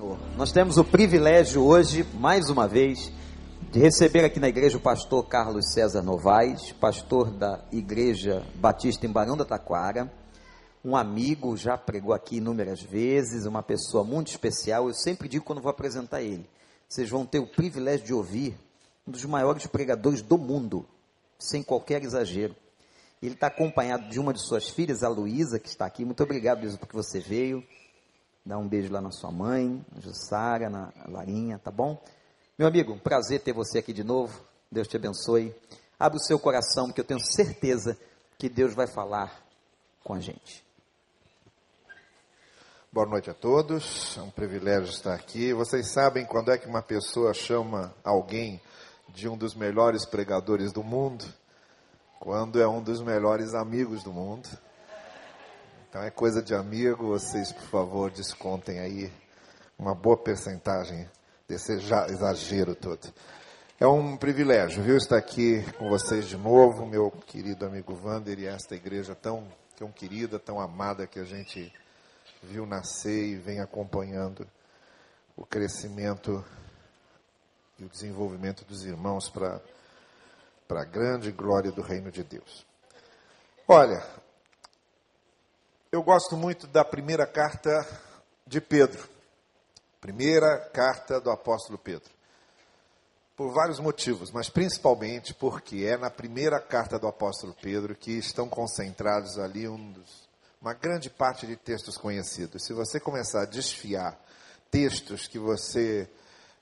Senhor. Nós temos o privilégio hoje, mais uma vez, de receber aqui na igreja o pastor Carlos César Novaes, pastor da Igreja Batista em Barão da Taquara, um amigo, já pregou aqui inúmeras vezes, uma pessoa muito especial. Eu sempre digo quando vou apresentar ele, vocês vão ter o privilégio de ouvir um dos maiores pregadores do mundo, sem qualquer exagero. Ele está acompanhado de uma de suas filhas, a Luísa, que está aqui. Muito obrigado, Luísa, porque você veio. Dá um beijo lá na sua mãe, na Jussara, na Larinha, tá bom? Meu amigo, um prazer ter você aqui de novo. Deus te abençoe. Abre o seu coração, porque eu tenho certeza que Deus vai falar com a gente. Boa noite a todos. É um privilégio estar aqui. Vocês sabem quando é que uma pessoa chama alguém de um dos melhores pregadores do mundo? Quando é um dos melhores amigos do mundo. Então é coisa de amigo, vocês por favor descontem aí uma boa percentagem desse exagero todo. É um privilégio, viu, estar aqui com vocês de novo, meu querido amigo Vander e esta igreja tão, tão querida, tão amada que a gente viu nascer e vem acompanhando o crescimento e o desenvolvimento dos irmãos para a grande glória do reino de Deus. Olha, eu gosto muito da primeira carta de Pedro. Primeira carta do apóstolo Pedro. Por vários motivos, mas principalmente porque é na primeira carta do apóstolo Pedro que estão concentrados ali um dos, uma grande parte de textos conhecidos. Se você começar a desfiar textos que você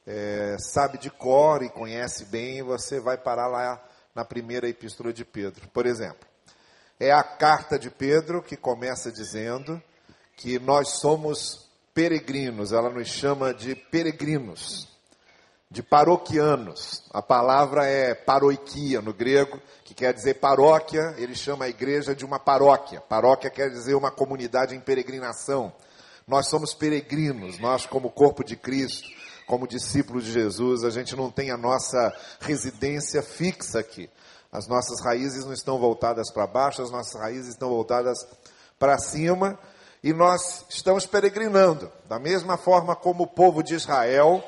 é, sabe de cor e conhece bem, você vai parar lá na primeira epístola de Pedro. Por exemplo, é a carta de Pedro que começa dizendo que nós somos peregrinos, ela nos chama de peregrinos, de paroquianos. A palavra é paroikia no grego, que quer dizer paróquia, ele chama a igreja de uma paróquia. Paróquia quer dizer uma comunidade em peregrinação. Nós somos peregrinos, nós, como corpo de Cristo, como discípulos de Jesus, a gente não tem a nossa residência fixa aqui. As nossas raízes não estão voltadas para baixo, as nossas raízes estão voltadas para cima e nós estamos peregrinando. Da mesma forma como o povo de Israel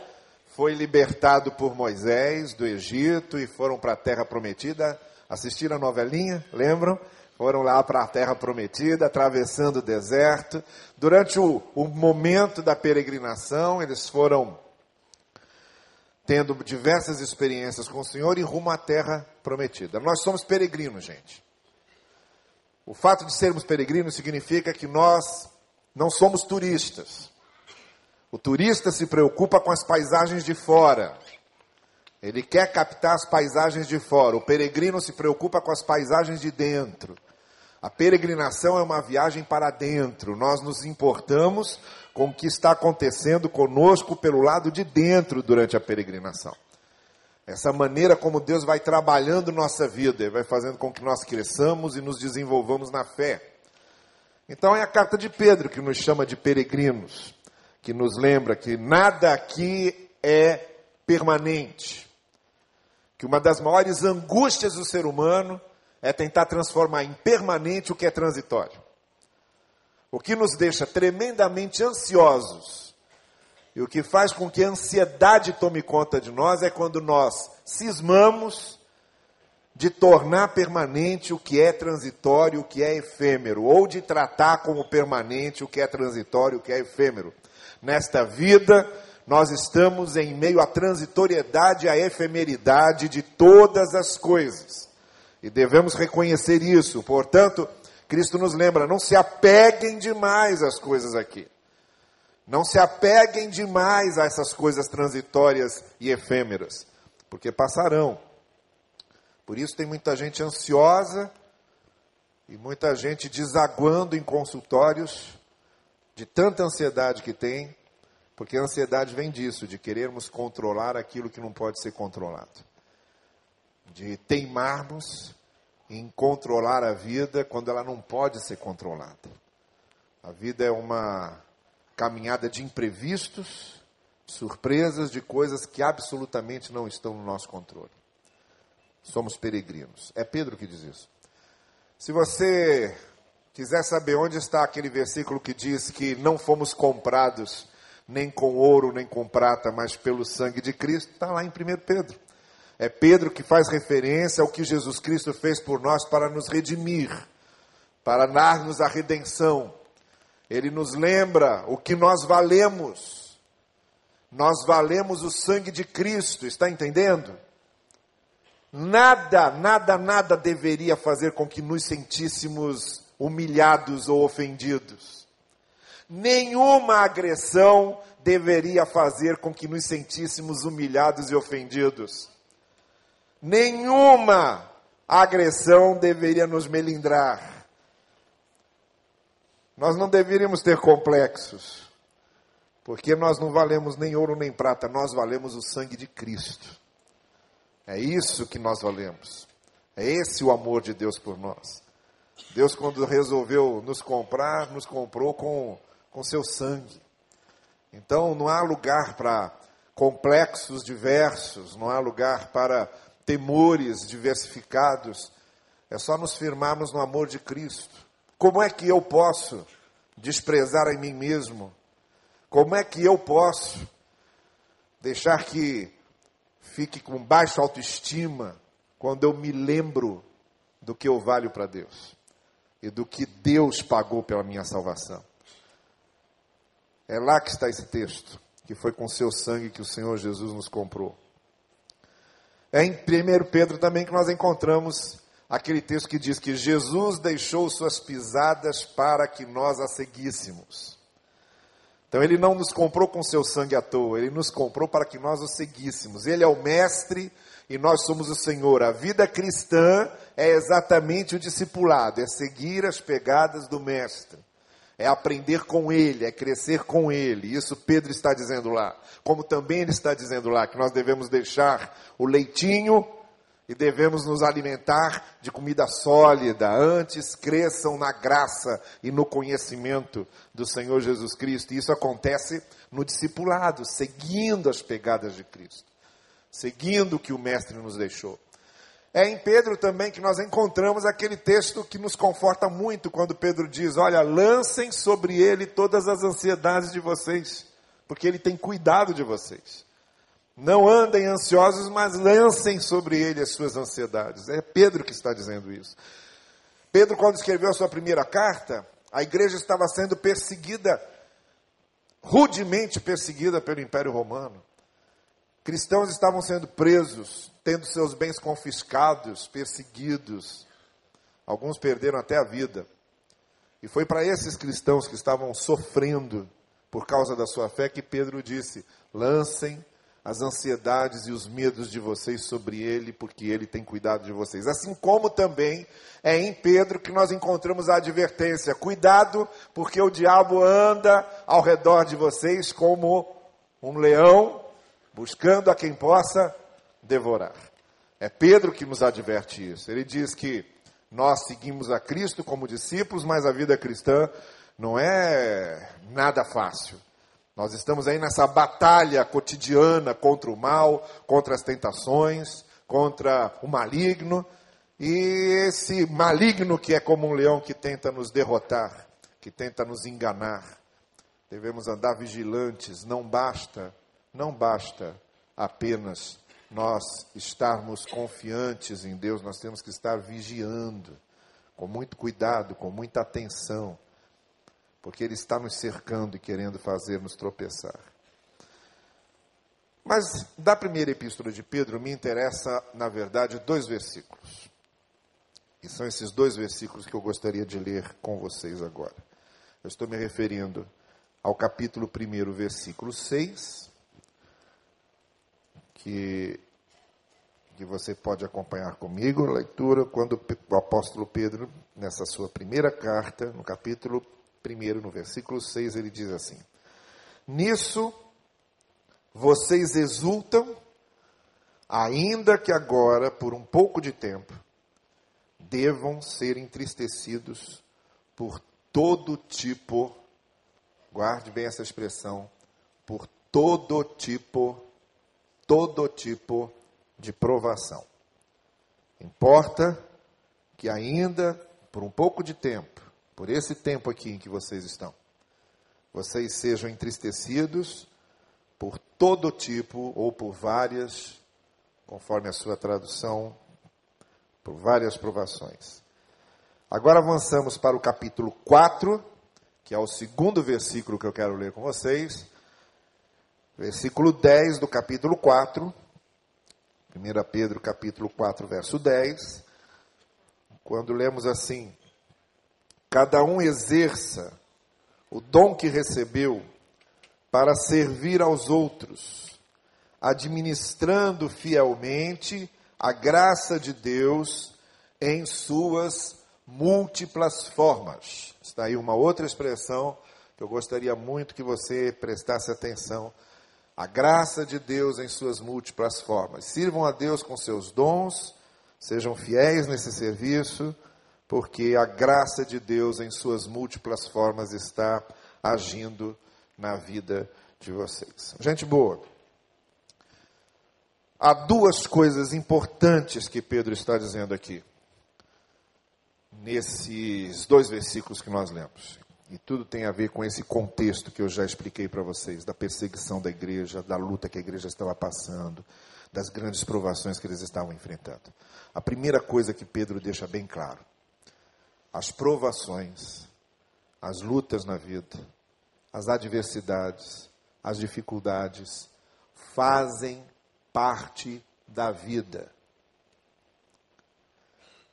foi libertado por Moisés do Egito e foram para a terra prometida. Assistiram a novelinha? Lembram? Foram lá para a terra prometida, atravessando o deserto. Durante o, o momento da peregrinação, eles foram tendo diversas experiências com o Senhor e rumo à terra prometida. Nós somos peregrinos, gente. O fato de sermos peregrinos significa que nós não somos turistas. O turista se preocupa com as paisagens de fora. Ele quer captar as paisagens de fora. O peregrino se preocupa com as paisagens de dentro. A peregrinação é uma viagem para dentro. Nós nos importamos com o que está acontecendo conosco pelo lado de dentro durante a peregrinação. Essa maneira como Deus vai trabalhando nossa vida, vai fazendo com que nós cresçamos e nos desenvolvamos na fé. Então é a carta de Pedro que nos chama de peregrinos, que nos lembra que nada aqui é permanente. Que uma das maiores angústias do ser humano é tentar transformar em permanente o que é transitório. O que nos deixa tremendamente ansiosos e o que faz com que a ansiedade tome conta de nós é quando nós cismamos de tornar permanente o que é transitório, o que é efêmero, ou de tratar como permanente o que é transitório, o que é efêmero. Nesta vida, nós estamos em meio à transitoriedade, à efemeridade de todas as coisas. E devemos reconhecer isso. Portanto, Cristo nos lembra: não se apeguem demais às coisas aqui. Não se apeguem demais a essas coisas transitórias e efêmeras, porque passarão. Por isso tem muita gente ansiosa e muita gente desaguando em consultórios de tanta ansiedade que tem, porque a ansiedade vem disso, de querermos controlar aquilo que não pode ser controlado. De teimarmos em controlar a vida quando ela não pode ser controlada. A vida é uma caminhada de imprevistos, surpresas, de coisas que absolutamente não estão no nosso controle. Somos peregrinos. É Pedro que diz isso. Se você quiser saber onde está aquele versículo que diz que não fomos comprados nem com ouro, nem com prata, mas pelo sangue de Cristo, está lá em 1 Pedro. É Pedro que faz referência ao que Jesus Cristo fez por nós para nos redimir, para dar-nos a redenção. Ele nos lembra o que nós valemos. Nós valemos o sangue de Cristo, está entendendo? Nada, nada, nada deveria fazer com que nos sentíssemos humilhados ou ofendidos. Nenhuma agressão deveria fazer com que nos sentíssemos humilhados e ofendidos. Nenhuma agressão deveria nos melindrar. Nós não deveríamos ter complexos, porque nós não valemos nem ouro nem prata, nós valemos o sangue de Cristo. É isso que nós valemos. É esse o amor de Deus por nós. Deus, quando resolveu nos comprar, nos comprou com, com seu sangue. Então, não há lugar para complexos diversos, não há lugar para temores diversificados. É só nos firmarmos no amor de Cristo. Como é que eu posso desprezar em mim mesmo? Como é que eu posso deixar que fique com baixa autoestima quando eu me lembro do que eu valho para Deus e do que Deus pagou pela minha salvação? É lá que está esse texto, que foi com seu sangue que o Senhor Jesus nos comprou. É em 1 Pedro também que nós encontramos aquele texto que diz que Jesus deixou suas pisadas para que nós a seguíssemos. Então ele não nos comprou com seu sangue à toa, ele nos comprou para que nós o seguíssemos. Ele é o mestre e nós somos o Senhor. A vida cristã é exatamente o discipulado, é seguir as pegadas do mestre é aprender com Ele, é crescer com Ele. Isso Pedro está dizendo lá. Como também ele está dizendo lá que nós devemos deixar o leitinho e devemos nos alimentar de comida sólida. Antes cresçam na graça e no conhecimento do Senhor Jesus Cristo. E isso acontece no discipulado, seguindo as pegadas de Cristo, seguindo o que o Mestre nos deixou. É em Pedro também que nós encontramos aquele texto que nos conforta muito quando Pedro diz: Olha, lancem sobre ele todas as ansiedades de vocês, porque ele tem cuidado de vocês. Não andem ansiosos, mas lancem sobre ele as suas ansiedades. É Pedro que está dizendo isso. Pedro, quando escreveu a sua primeira carta, a igreja estava sendo perseguida, rudemente perseguida pelo Império Romano. Cristãos estavam sendo presos, tendo seus bens confiscados, perseguidos. Alguns perderam até a vida. E foi para esses cristãos que estavam sofrendo por causa da sua fé que Pedro disse: lancem as ansiedades e os medos de vocês sobre ele, porque ele tem cuidado de vocês. Assim como também é em Pedro que nós encontramos a advertência: cuidado, porque o diabo anda ao redor de vocês como um leão, buscando a quem possa devorar. É Pedro que nos adverte isso. Ele diz que nós seguimos a Cristo como discípulos, mas a vida cristã não é nada fácil. Nós estamos aí nessa batalha cotidiana contra o mal, contra as tentações, contra o maligno. E esse maligno que é como um leão que tenta nos derrotar, que tenta nos enganar. Devemos andar vigilantes, não basta, não basta apenas nós estarmos confiantes em Deus, nós temos que estar vigiando, com muito cuidado, com muita atenção, porque Ele está nos cercando e querendo fazer-nos tropeçar. Mas da primeira epístola de Pedro me interessa, na verdade, dois versículos. E são esses dois versículos que eu gostaria de ler com vocês agora. Eu estou me referindo ao capítulo 1, versículo 6 que, que você pode acompanhar comigo a leitura quando o apóstolo Pedro, nessa sua primeira carta, no capítulo 1, no versículo 6, ele diz assim: Nisso vocês exultam, ainda que agora, por um pouco de tempo, devam ser entristecidos por todo tipo, guarde bem essa expressão, por todo tipo todo tipo de provação. Importa que ainda por um pouco de tempo, por esse tempo aqui em que vocês estão, vocês sejam entristecidos por todo tipo ou por várias, conforme a sua tradução, por várias provações. Agora avançamos para o capítulo 4, que é o segundo versículo que eu quero ler com vocês. Versículo 10 do capítulo 4. 1 Pedro capítulo 4, verso 10. Quando lemos assim: Cada um exerça o dom que recebeu para servir aos outros, administrando fielmente a graça de Deus em suas múltiplas formas. Está aí uma outra expressão que eu gostaria muito que você prestasse atenção. A graça de Deus em suas múltiplas formas. Sirvam a Deus com seus dons, sejam fiéis nesse serviço, porque a graça de Deus em suas múltiplas formas está agindo na vida de vocês. Gente boa. Há duas coisas importantes que Pedro está dizendo aqui, nesses dois versículos que nós lemos. E tudo tem a ver com esse contexto que eu já expliquei para vocês, da perseguição da igreja, da luta que a igreja estava passando, das grandes provações que eles estavam enfrentando. A primeira coisa que Pedro deixa bem claro: as provações, as lutas na vida, as adversidades, as dificuldades fazem parte da vida.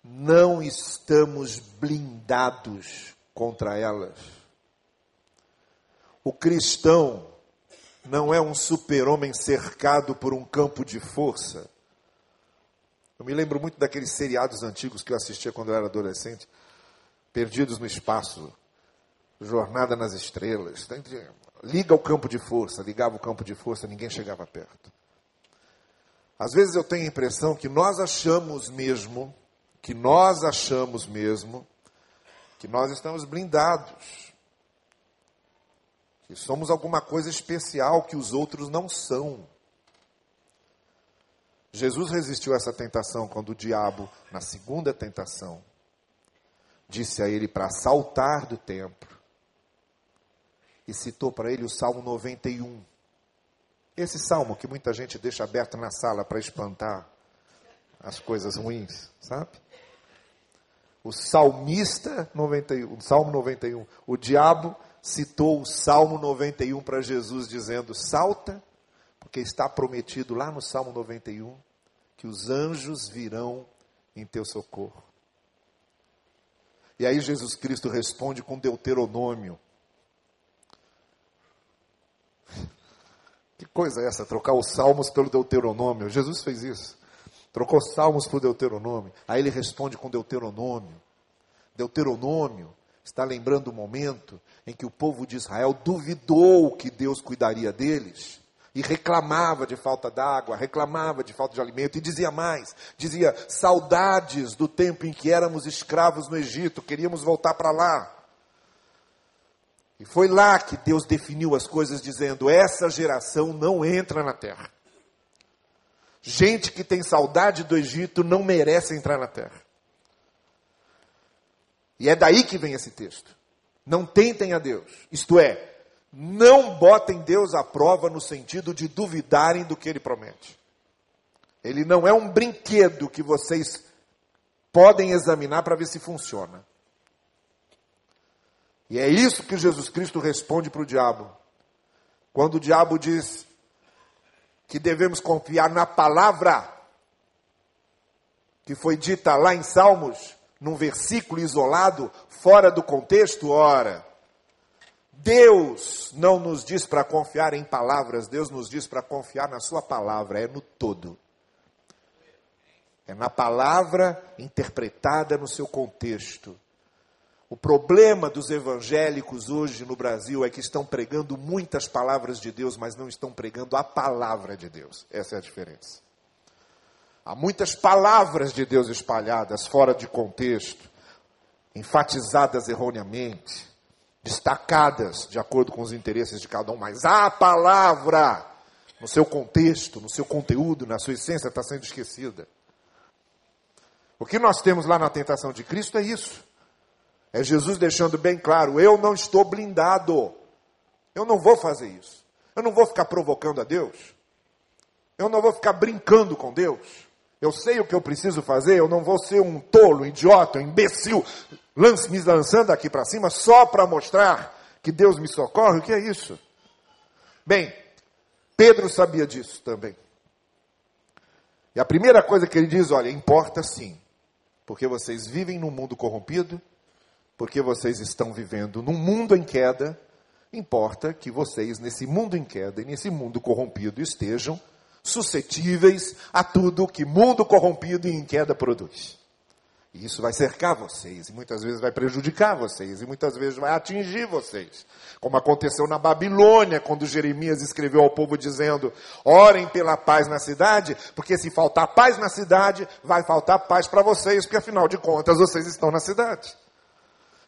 Não estamos blindados contra elas. O cristão não é um super-homem cercado por um campo de força. Eu me lembro muito daqueles seriados antigos que eu assistia quando eu era adolescente, Perdidos no Espaço, Jornada nas Estrelas. Liga o campo de força, ligava o campo de força, ninguém chegava perto. Às vezes eu tenho a impressão que nós achamos mesmo, que nós achamos mesmo, que nós estamos blindados, que somos alguma coisa especial que os outros não são. Jesus resistiu a essa tentação quando o diabo, na segunda tentação, disse a ele para saltar do templo e citou para ele o Salmo 91. Esse salmo que muita gente deixa aberto na sala para espantar as coisas ruins, sabe? O salmista 91, o Salmo 91, o diabo citou o Salmo 91 para Jesus dizendo: "Salta, porque está prometido lá no Salmo 91 que os anjos virão em teu socorro". E aí Jesus Cristo responde com Deuteronômio Que coisa é essa? Trocar os salmos pelo Deuteronômio. Jesus fez isso. Trocou salmos por Deuteronômio. Aí ele responde com Deuteronômio. Deuteronômio está lembrando o momento em que o povo de Israel duvidou que Deus cuidaria deles e reclamava de falta d'água, reclamava de falta de alimento e dizia mais: dizia saudades do tempo em que éramos escravos no Egito, queríamos voltar para lá. E foi lá que Deus definiu as coisas, dizendo: essa geração não entra na terra. Gente que tem saudade do Egito não merece entrar na terra. E é daí que vem esse texto. Não tentem a Deus. Isto é, não botem Deus à prova no sentido de duvidarem do que ele promete. Ele não é um brinquedo que vocês podem examinar para ver se funciona. E é isso que Jesus Cristo responde para o diabo. Quando o diabo diz que devemos confiar na palavra que foi dita lá em Salmos, num versículo isolado, fora do contexto, ora. Deus não nos diz para confiar em palavras, Deus nos diz para confiar na Sua palavra, é no todo. É na palavra interpretada no seu contexto. O problema dos evangélicos hoje no Brasil é que estão pregando muitas palavras de Deus, mas não estão pregando a palavra de Deus. Essa é a diferença. Há muitas palavras de Deus espalhadas fora de contexto, enfatizadas erroneamente, destacadas de acordo com os interesses de cada um, mas a palavra, no seu contexto, no seu conteúdo, na sua essência, está sendo esquecida. O que nós temos lá na tentação de Cristo é isso. É Jesus deixando bem claro: eu não estou blindado. Eu não vou fazer isso. Eu não vou ficar provocando a Deus. Eu não vou ficar brincando com Deus. Eu sei o que eu preciso fazer, eu não vou ser um tolo, um idiota, um imbecil, lance, me lançando aqui para cima só para mostrar que Deus me socorre. O que é isso? Bem, Pedro sabia disso também. E a primeira coisa que ele diz, olha, importa sim, porque vocês vivem num mundo corrompido, porque vocês estão vivendo num mundo em queda, importa que vocês, nesse mundo em queda e nesse mundo corrompido, estejam suscetíveis a tudo que mundo corrompido e em queda produz. E isso vai cercar vocês, e muitas vezes vai prejudicar vocês, e muitas vezes vai atingir vocês. Como aconteceu na Babilônia, quando Jeremias escreveu ao povo dizendo: orem pela paz na cidade, porque se faltar paz na cidade, vai faltar paz para vocês, porque afinal de contas vocês estão na cidade.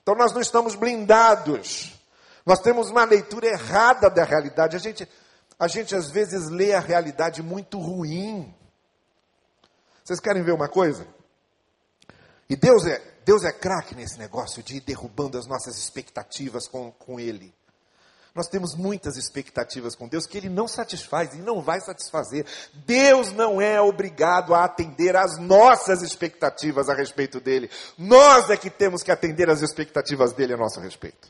Então nós não estamos blindados. Nós temos uma leitura errada da realidade. A gente, a gente às vezes lê a realidade muito ruim. Vocês querem ver uma coisa? E Deus é, Deus é craque nesse negócio de ir derrubando as nossas expectativas com, com Ele. Nós temos muitas expectativas com Deus que Ele não satisfaz e não vai satisfazer. Deus não é obrigado a atender às nossas expectativas a respeito dele. Nós é que temos que atender às expectativas dele a nosso respeito.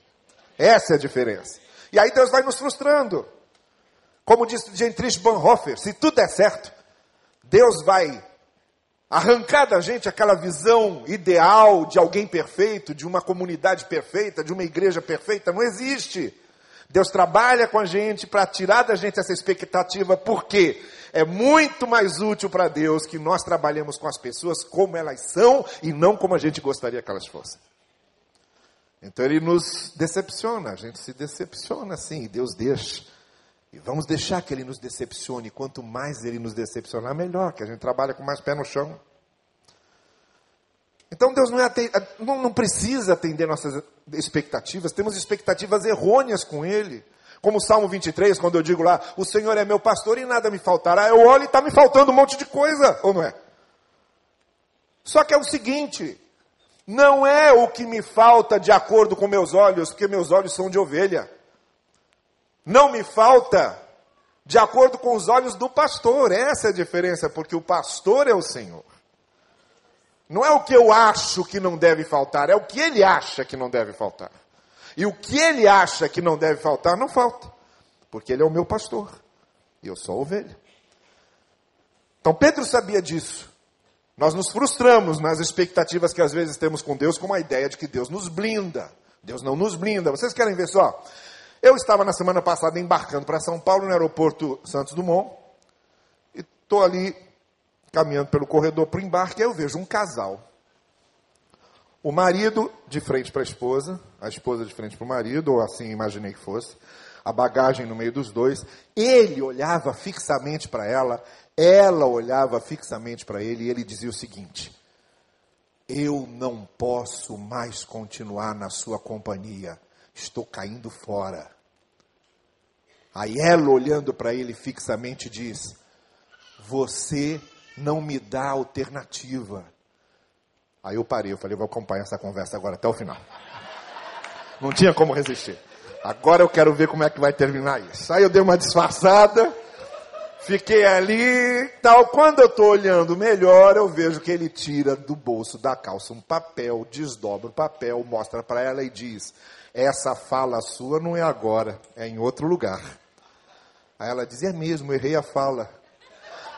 Essa é a diferença. E aí Deus vai nos frustrando. Como disse Dietrich Bonhoeffer, se tudo der certo, Deus vai arrancar da gente aquela visão ideal de alguém perfeito, de uma comunidade perfeita, de uma igreja perfeita. Não existe. Deus trabalha com a gente para tirar da gente essa expectativa, porque é muito mais útil para Deus que nós trabalhemos com as pessoas como elas são e não como a gente gostaria que elas fossem. Então ele nos decepciona, a gente se decepciona sim, Deus deixa. E vamos deixar que ele nos decepcione. Quanto mais ele nos decepcionar, melhor, que a gente trabalha com mais pé no chão. Então Deus não, é não, não precisa atender nossas expectativas, temos expectativas errôneas com Ele. Como o Salmo 23, quando eu digo lá, o Senhor é meu pastor e nada me faltará, eu olho e está me faltando um monte de coisa, ou não é? Só que é o seguinte, não é o que me falta de acordo com meus olhos, porque meus olhos são de ovelha. Não me falta de acordo com os olhos do pastor, essa é a diferença, porque o pastor é o Senhor. Não é o que eu acho que não deve faltar, é o que ele acha que não deve faltar. E o que ele acha que não deve faltar, não falta. Porque ele é o meu pastor. E eu sou a ovelha. Então Pedro sabia disso. Nós nos frustramos nas expectativas que às vezes temos com Deus com a ideia de que Deus nos blinda. Deus não nos blinda. Vocês querem ver só? Eu estava na semana passada embarcando para São Paulo, no aeroporto Santos Dumont. E estou ali caminhando pelo corredor para o embarque, eu vejo um casal. O marido de frente para a esposa, a esposa de frente para o marido, ou assim imaginei que fosse, a bagagem no meio dos dois. Ele olhava fixamente para ela, ela olhava fixamente para ele e ele dizia o seguinte: Eu não posso mais continuar na sua companhia, estou caindo fora. Aí ela, olhando para ele fixamente, diz: Você não me dá alternativa. Aí eu parei, eu falei, vou acompanhar essa conversa agora até o final. Não tinha como resistir. Agora eu quero ver como é que vai terminar isso. Aí eu dei uma disfarçada, fiquei ali, tal. Quando eu estou olhando melhor, eu vejo que ele tira do bolso da calça um papel, desdobra o papel, mostra para ela e diz: Essa fala sua não é agora, é em outro lugar. Aí ela diz: É mesmo, errei a fala.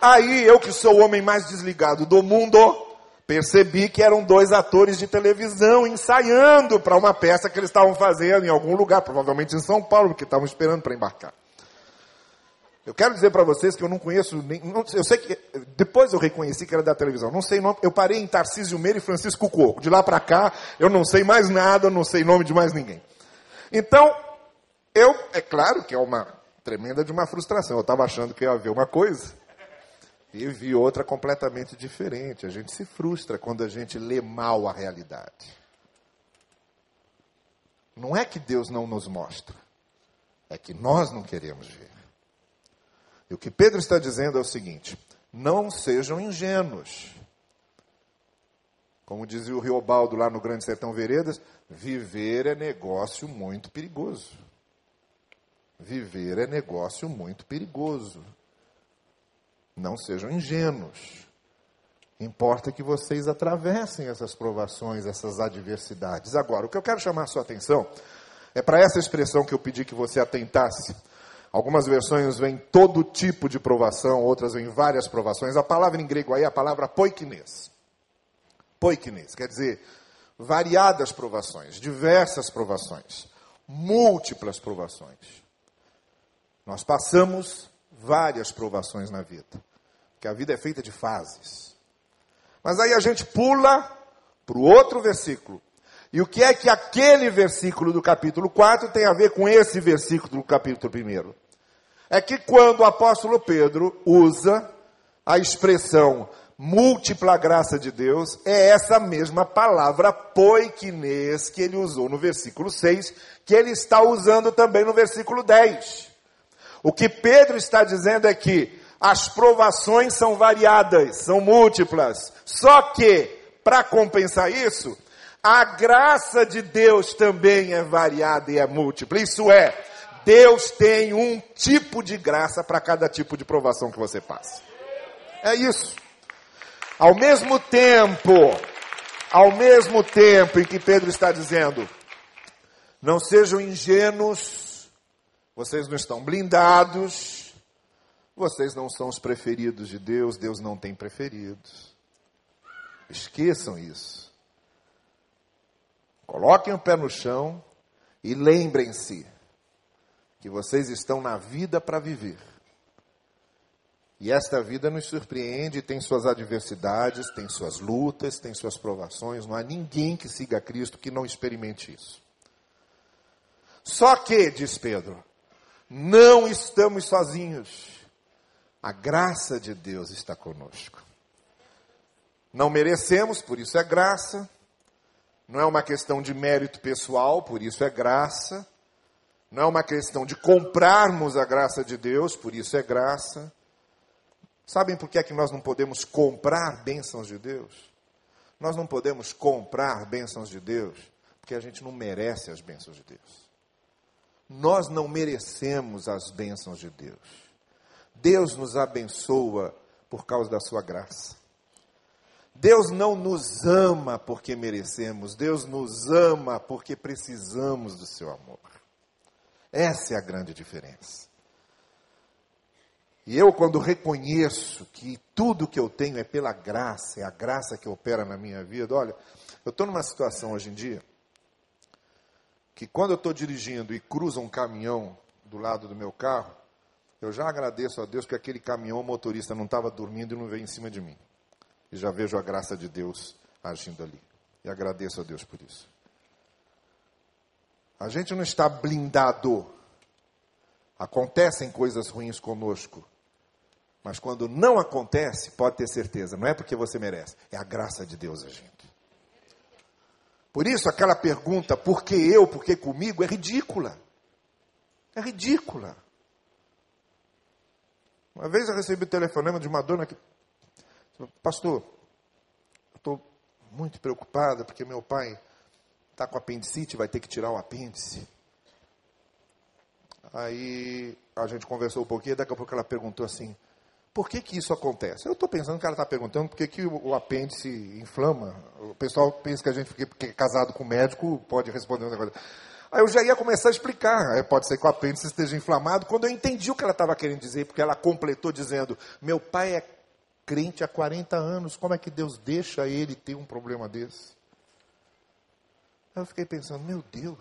Aí eu, que sou o homem mais desligado do mundo, percebi que eram dois atores de televisão ensaiando para uma peça que eles estavam fazendo em algum lugar, provavelmente em São Paulo, porque estavam esperando para embarcar. Eu quero dizer para vocês que eu não conheço, nem, não, eu sei que depois eu reconheci que era da televisão. Não sei nome, eu parei em Tarcísio Meira e Francisco Coco. De lá para cá, eu não sei mais nada, não sei nome de mais ninguém. Então, eu, é claro que é uma tremenda de uma frustração. Eu estava achando que ia haver uma coisa e vi outra completamente diferente. A gente se frustra quando a gente lê mal a realidade. Não é que Deus não nos mostra, é que nós não queremos ver. E o que Pedro está dizendo é o seguinte: não sejam ingênuos. Como dizia o Riobaldo lá no Grande Sertão Veredas, viver é negócio muito perigoso. viver é negócio muito perigoso. Não sejam ingênuos. Importa que vocês atravessem essas provações, essas adversidades. Agora, o que eu quero chamar a sua atenção é para essa expressão que eu pedi que você atentasse. Algumas versões vêm todo tipo de provação, outras vêm várias provações. A palavra em grego aí é a palavra poikines. Poikines, quer dizer, variadas provações, diversas provações, múltiplas provações. Nós passamos várias provações na vida, porque a vida é feita de fases. Mas aí a gente pula para o outro versículo. E o que é que aquele versículo do capítulo 4 tem a ver com esse versículo do capítulo 1? É que quando o apóstolo Pedro usa a expressão múltipla graça de Deus, é essa mesma palavra poiquinês que ele usou no versículo 6, que ele está usando também no versículo 10. O que Pedro está dizendo é que as provações são variadas, são múltiplas. Só que, para compensar isso, a graça de Deus também é variada e é múltipla. Isso é, Deus tem um tipo de graça para cada tipo de provação que você passa. É isso. Ao mesmo tempo, ao mesmo tempo em que Pedro está dizendo, não sejam ingênuos, vocês não estão blindados, vocês não são os preferidos de Deus, Deus não tem preferidos. Esqueçam isso. Coloquem o pé no chão e lembrem-se que vocês estão na vida para viver. E esta vida nos surpreende, tem suas adversidades, tem suas lutas, tem suas provações. Não há ninguém que siga Cristo que não experimente isso. Só que, diz Pedro, não estamos sozinhos. A graça de Deus está conosco. Não merecemos, por isso é graça. Não é uma questão de mérito pessoal, por isso é graça. Não é uma questão de comprarmos a graça de Deus, por isso é graça. Sabem por que é que nós não podemos comprar bênçãos de Deus? Nós não podemos comprar bênçãos de Deus, porque a gente não merece as bênçãos de Deus. Nós não merecemos as bênçãos de Deus. Deus nos abençoa por causa da sua graça. Deus não nos ama porque merecemos, Deus nos ama porque precisamos do seu amor. Essa é a grande diferença. E eu, quando reconheço que tudo que eu tenho é pela graça, é a graça que opera na minha vida, olha, eu estou numa situação hoje em dia que quando eu estou dirigindo e cruza um caminhão do lado do meu carro, eu já agradeço a Deus que aquele caminhão motorista não estava dormindo e não veio em cima de mim. E já vejo a graça de Deus agindo ali. E agradeço a Deus por isso. A gente não está blindado. Acontecem coisas ruins conosco. Mas quando não acontece, pode ter certeza, não é porque você merece, é a graça de Deus agindo. Por isso, aquela pergunta, por que eu, por que comigo, é ridícula. É ridícula. Uma vez eu recebi o telefonema de uma dona que, pastor, estou muito preocupada porque meu pai está com apendicite, vai ter que tirar o apêndice. Aí a gente conversou um pouquinho, daqui a pouco ela perguntou assim, por que, que isso acontece? Eu estou pensando que ela está perguntando por que, que o, apêndice inflama. O pessoal pensa que a gente, porque é casado com médico, pode responder um negócio. Aí eu já ia começar a explicar. Aí pode ser que o apêndice esteja inflamado. Quando eu entendi o que ela estava querendo dizer, porque ela completou dizendo: Meu pai é crente há 40 anos, como é que Deus deixa ele ter um problema desse? Aí eu fiquei pensando: Meu Deus.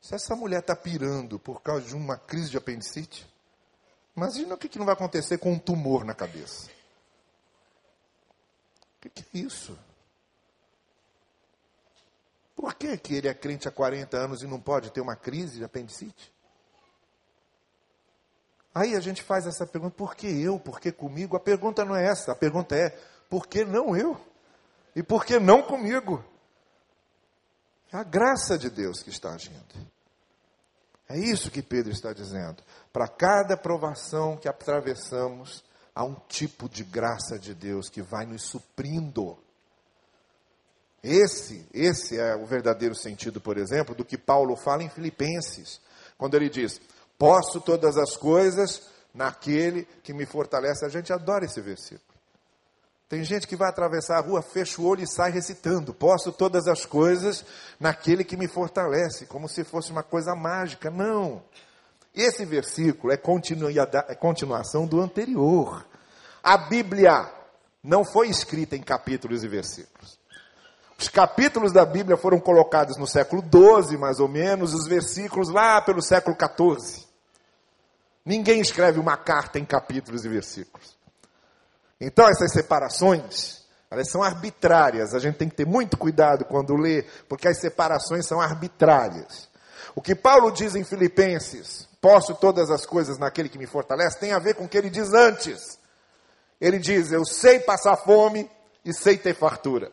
Se essa mulher está pirando por causa de uma crise de apendicite, imagina o que, que não vai acontecer com um tumor na cabeça. O que, que é isso? Por que, que ele é crente há 40 anos e não pode ter uma crise de apendicite? Aí a gente faz essa pergunta, por que eu? Por que comigo? A pergunta não é essa, a pergunta é, por que não eu? E por que não comigo? É a graça de Deus que está agindo. É isso que Pedro está dizendo. Para cada provação que atravessamos, há um tipo de graça de Deus que vai nos suprindo Esse, esse é o verdadeiro sentido, por exemplo, do que Paulo fala em Filipenses, quando ele diz: Posso todas as coisas naquele que me fortalece. A gente adora esse versículo. Tem gente que vai atravessar a rua, fecha o olho e sai recitando: Posso todas as coisas naquele que me fortalece, como se fosse uma coisa mágica. Não. Esse versículo é, é continuação do anterior. A Bíblia não foi escrita em capítulos e versículos. Os capítulos da Bíblia foram colocados no século XII, mais ou menos, os versículos lá pelo século XIV. Ninguém escreve uma carta em capítulos e versículos. Então, essas separações, elas são arbitrárias. A gente tem que ter muito cuidado quando lê, porque as separações são arbitrárias. O que Paulo diz em Filipenses, posso todas as coisas naquele que me fortalece, tem a ver com o que ele diz antes. Ele diz: Eu sei passar fome e sei ter fartura.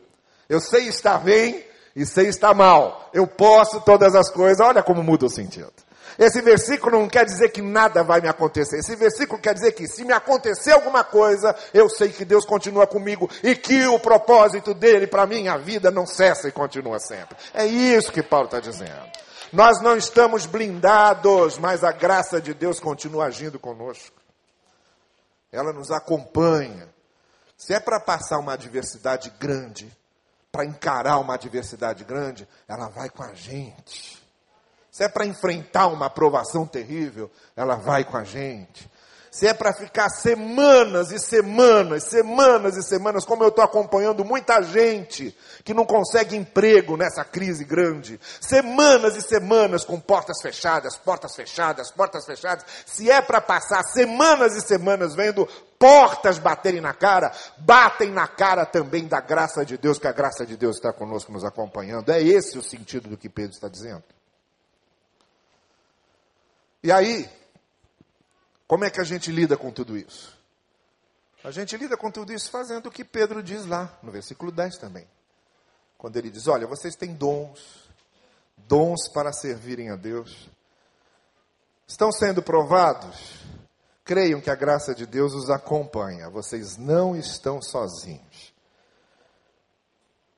Eu sei estar bem e sei estar mal. Eu posso todas as coisas. Olha como muda o sentido. Esse versículo não quer dizer que nada vai me acontecer. Esse versículo quer dizer que se me acontecer alguma coisa, eu sei que Deus continua comigo e que o propósito dele para minha vida não cessa e continua sempre. É isso que Paulo está dizendo. Nós não estamos blindados, mas a graça de Deus continua agindo conosco. Ela nos acompanha. Se é para passar uma adversidade grande, para encarar uma adversidade grande, ela vai com a gente. Se é para enfrentar uma aprovação terrível, ela vai com a gente. Se é para ficar semanas e semanas, semanas e semanas, como eu estou acompanhando muita gente que não consegue emprego nessa crise grande, semanas e semanas com portas fechadas, portas fechadas, portas fechadas. Se é para passar semanas e semanas vendo portas baterem na cara, batem na cara também da graça de Deus, que a graça de Deus está conosco nos acompanhando. É esse o sentido do que Pedro está dizendo. E aí, como é que a gente lida com tudo isso? A gente lida com tudo isso fazendo o que Pedro diz lá, no versículo 10 também. Quando ele diz: Olha, vocês têm dons, dons para servirem a Deus. Estão sendo provados? Creiam que a graça de Deus os acompanha. Vocês não estão sozinhos.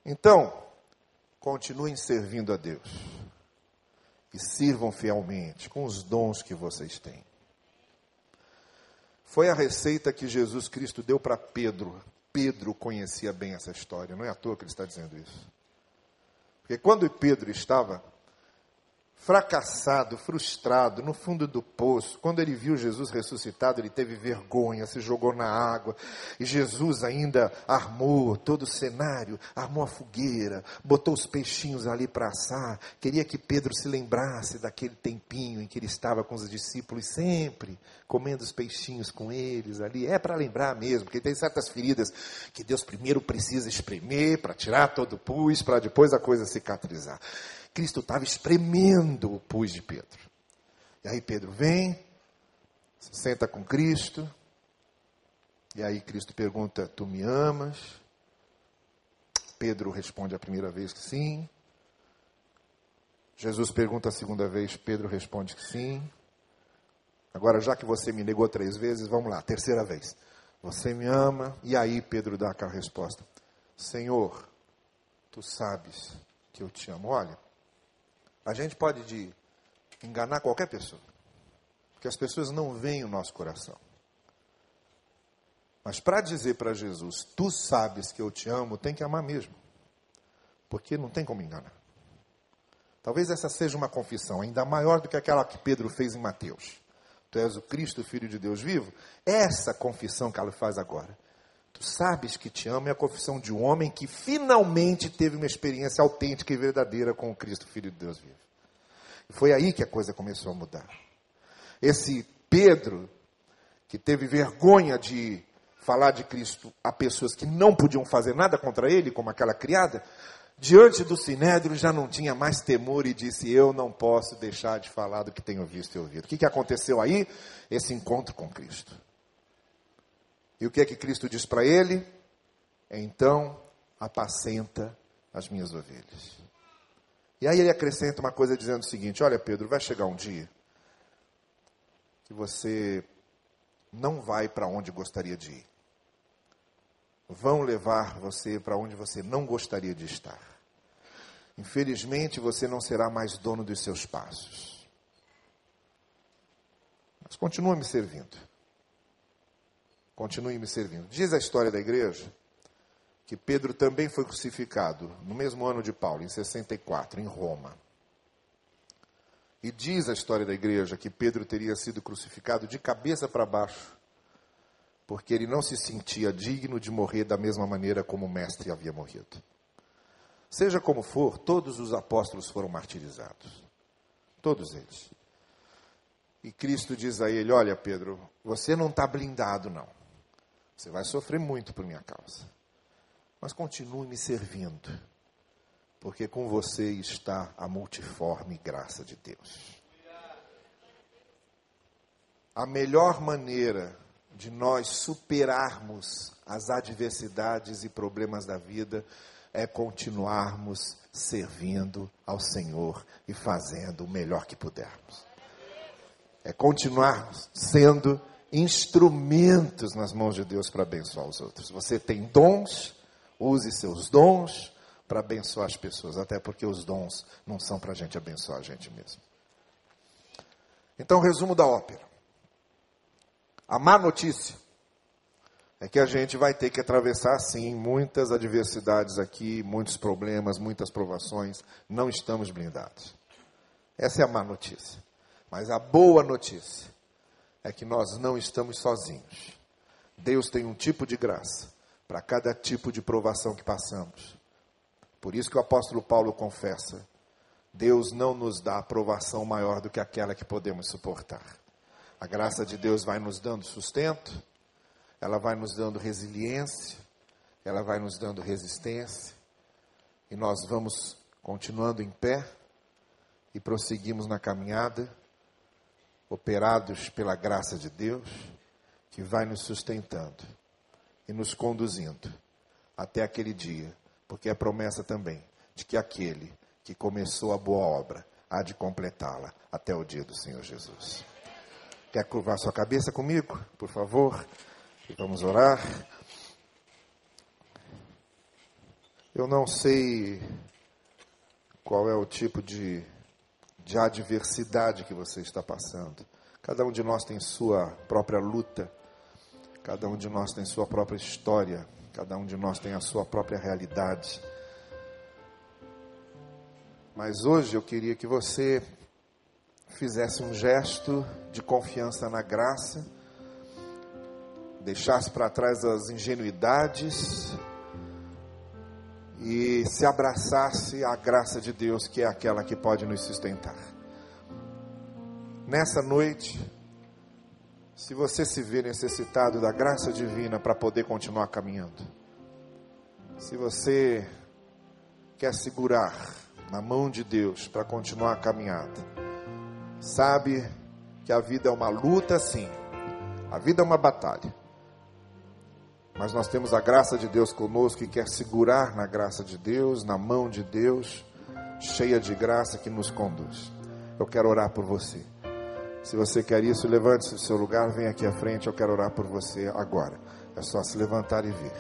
Então, continuem servindo a Deus. E sirvam fielmente com os dons que vocês têm. Foi a receita que Jesus Cristo deu para Pedro. Pedro conhecia bem essa história, não é à toa que ele está dizendo isso. Porque quando Pedro estava fracassado, frustrado, no fundo do poço. Quando ele viu Jesus ressuscitado, ele teve vergonha, se jogou na água. E Jesus ainda armou todo o cenário, armou a fogueira, botou os peixinhos ali para assar. Queria que Pedro se lembrasse daquele tempinho em que ele estava com os discípulos sempre comendo os peixinhos com eles ali. É para lembrar mesmo, porque tem certas feridas que Deus primeiro precisa espremer para tirar todo o pus, para depois a coisa cicatrizar. Cristo estava espremendo o pus de Pedro. E aí Pedro vem, se senta com Cristo, e aí Cristo pergunta: Tu me amas? Pedro responde a primeira vez que sim. Jesus pergunta a segunda vez, Pedro responde que sim. Agora, já que você me negou três vezes, vamos lá, terceira vez. Você me ama? E aí Pedro dá aquela resposta: Senhor, tu sabes que eu te amo. Olha, a gente pode de enganar qualquer pessoa, porque as pessoas não veem o nosso coração. Mas para dizer para Jesus, tu sabes que eu te amo, tem que amar mesmo, porque não tem como enganar. Talvez essa seja uma confissão ainda maior do que aquela que Pedro fez em Mateus. Tu és o Cristo, Filho de Deus vivo. Essa confissão que ela faz agora. Tu sabes que te amo é a confissão de um homem que finalmente teve uma experiência autêntica e verdadeira com o Cristo, Filho de Deus vivo. E foi aí que a coisa começou a mudar. Esse Pedro, que teve vergonha de falar de Cristo a pessoas que não podiam fazer nada contra ele, como aquela criada, diante do sinédrio já não tinha mais temor e disse: Eu não posso deixar de falar do que tenho visto e ouvido. O que, que aconteceu aí? Esse encontro com Cristo. E o que é que Cristo diz para ele? Então, apacenta as minhas ovelhas. E aí ele acrescenta uma coisa dizendo o seguinte: Olha, Pedro, vai chegar um dia que você não vai para onde gostaria de ir. Vão levar você para onde você não gostaria de estar. infelizmente você não será mais dono dos seus passos. Mas continue me servindo. Continue me servindo. Diz a história da igreja que Pedro também foi crucificado no mesmo ano de Paulo, em 64, em Roma. E diz a história da igreja que Pedro teria sido crucificado de cabeça para baixo, porque ele não se sentia digno de morrer da mesma maneira como o mestre havia morrido. Seja como for, todos os apóstolos foram martirizados. Todos eles. E Cristo diz a ele: Olha, Pedro, você não está blindado, não. Você vai sofrer muito por minha causa. Mas continue me servindo, porque com você está a multiforme graça de Deus. A melhor maneira de nós superarmos as adversidades e problemas da vida é continuarmos servindo ao Senhor e fazendo o melhor que pudermos. É continuarmos sendo instrumentos nas mãos de Deus para abençoar os outros. Você tem dons, Use seus dons para abençoar as pessoas, até porque os dons não são para a gente abençoar a gente mesmo. Então, resumo da ópera. A má notícia é que a gente vai ter que atravessar, sim, muitas adversidades aqui, muitos problemas, muitas provações. Não estamos blindados. Essa é a má notícia. Mas a boa notícia é que nós não estamos sozinhos. Deus tem um tipo de graça para cada tipo de provação que passamos. Por isso que o apóstolo Paulo confessa: Deus não nos dá aprovação maior do que aquela que podemos suportar. A graça de Deus vai nos dando sustento, ela vai nos dando resiliência, ela vai nos dando resistência, e nós vamos continuando em pé e prosseguimos na caminhada, operados pela graça de Deus, que vai nos sustentando e nos conduzindo até aquele dia, porque é promessa também de que aquele que começou a boa obra há de completá-la até o dia do Senhor Jesus. Quer curvar sua cabeça comigo, por favor? E vamos orar. Eu não sei qual é o tipo de, de adversidade que você está passando. Cada um de nós tem sua própria luta Cada um de nós tem sua própria história, cada um de nós tem a sua própria realidade. Mas hoje eu queria que você fizesse um gesto de confiança na graça, deixasse para trás as ingenuidades e se abraçasse à graça de Deus, que é aquela que pode nos sustentar. Nessa noite, se você se vê necessitado da graça divina para poder continuar caminhando, se você quer segurar na mão de Deus para continuar a caminhada, sabe que a vida é uma luta, sim, a vida é uma batalha, mas nós temos a graça de Deus conosco e quer segurar na graça de Deus, na mão de Deus, cheia de graça que nos conduz. Eu quero orar por você. Se você quer isso, levante-se do seu lugar, vem aqui à frente, eu quero orar por você agora. É só se levantar e vir.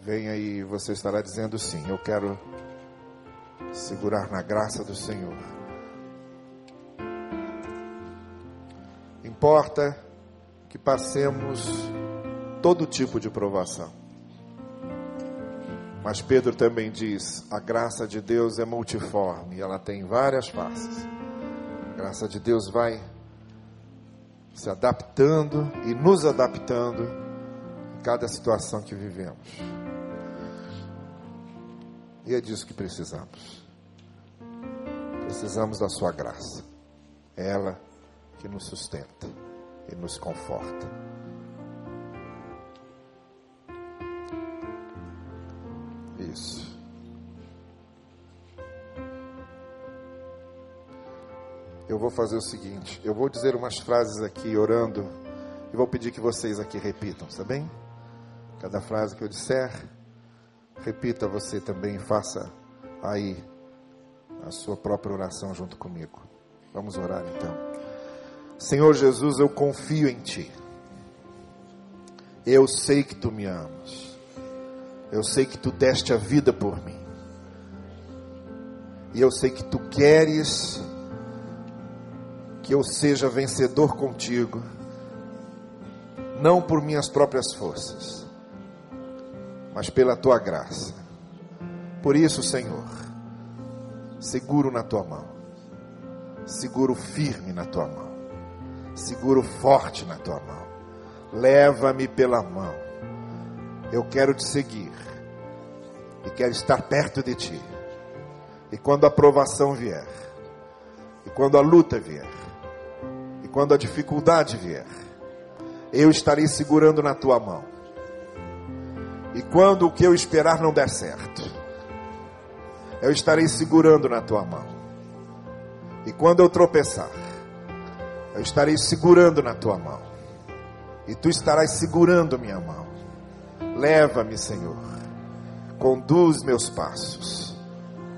Venha e você estará dizendo sim, eu quero segurar na graça do Senhor. Importa que passemos todo tipo de provação. Mas Pedro também diz: a graça de Deus é multiforme, ela tem várias faces graça de Deus vai se adaptando e nos adaptando em cada situação que vivemos. E é disso que precisamos. Precisamos da Sua graça. É ela que nos sustenta e nos conforta. Vou fazer o seguinte: eu vou dizer umas frases aqui orando e vou pedir que vocês aqui repitam, está bem? Cada frase que eu disser, repita você também, faça aí a sua própria oração junto comigo. Vamos orar então. Senhor Jesus, eu confio em Ti. Eu sei que Tu me amas. Eu sei que Tu deste a vida por mim. E eu sei que tu queres que eu seja vencedor contigo, não por minhas próprias forças, mas pela tua graça. Por isso, Senhor, seguro na tua mão, seguro firme na tua mão, seguro forte na tua mão. Leva-me pela mão. Eu quero te seguir e quero estar perto de ti. E quando a provação vier, e quando a luta vier, quando a dificuldade vier, eu estarei segurando na tua mão. E quando o que eu esperar não der certo, eu estarei segurando na tua mão. E quando eu tropeçar, eu estarei segurando na tua mão. E tu estarás segurando minha mão. Leva-me, Senhor. Conduz meus passos.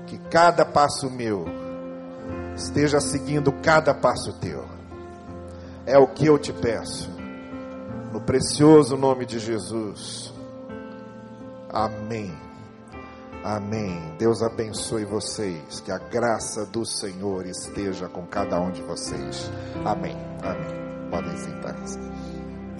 Que cada passo meu esteja seguindo cada passo teu. É o que eu te peço. No precioso nome de Jesus. Amém. Amém. Deus abençoe vocês. Que a graça do Senhor esteja com cada um de vocês. Amém. Amém. Podem sentar-se.